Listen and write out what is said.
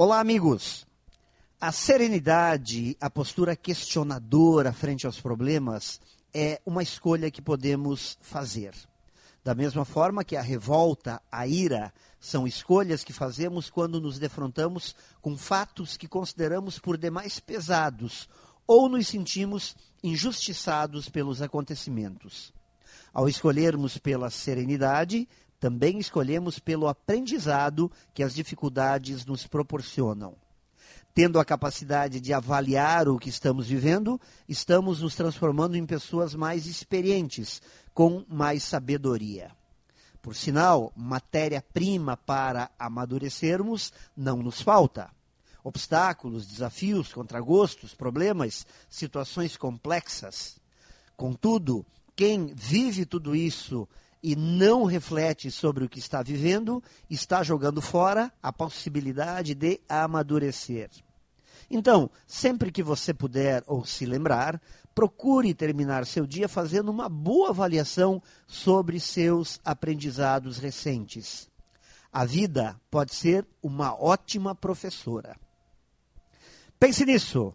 Olá, amigos! A serenidade, a postura questionadora frente aos problemas é uma escolha que podemos fazer. Da mesma forma que a revolta, a ira, são escolhas que fazemos quando nos defrontamos com fatos que consideramos por demais pesados ou nos sentimos injustiçados pelos acontecimentos. Ao escolhermos pela serenidade, também escolhemos pelo aprendizado que as dificuldades nos proporcionam. Tendo a capacidade de avaliar o que estamos vivendo, estamos nos transformando em pessoas mais experientes, com mais sabedoria. Por sinal, matéria-prima para amadurecermos não nos falta. Obstáculos, desafios, contragostos, problemas, situações complexas. Contudo, quem vive tudo isso e não reflete sobre o que está vivendo, está jogando fora a possibilidade de amadurecer. Então, sempre que você puder ou se lembrar, procure terminar seu dia fazendo uma boa avaliação sobre seus aprendizados recentes. A vida pode ser uma ótima professora. Pense nisso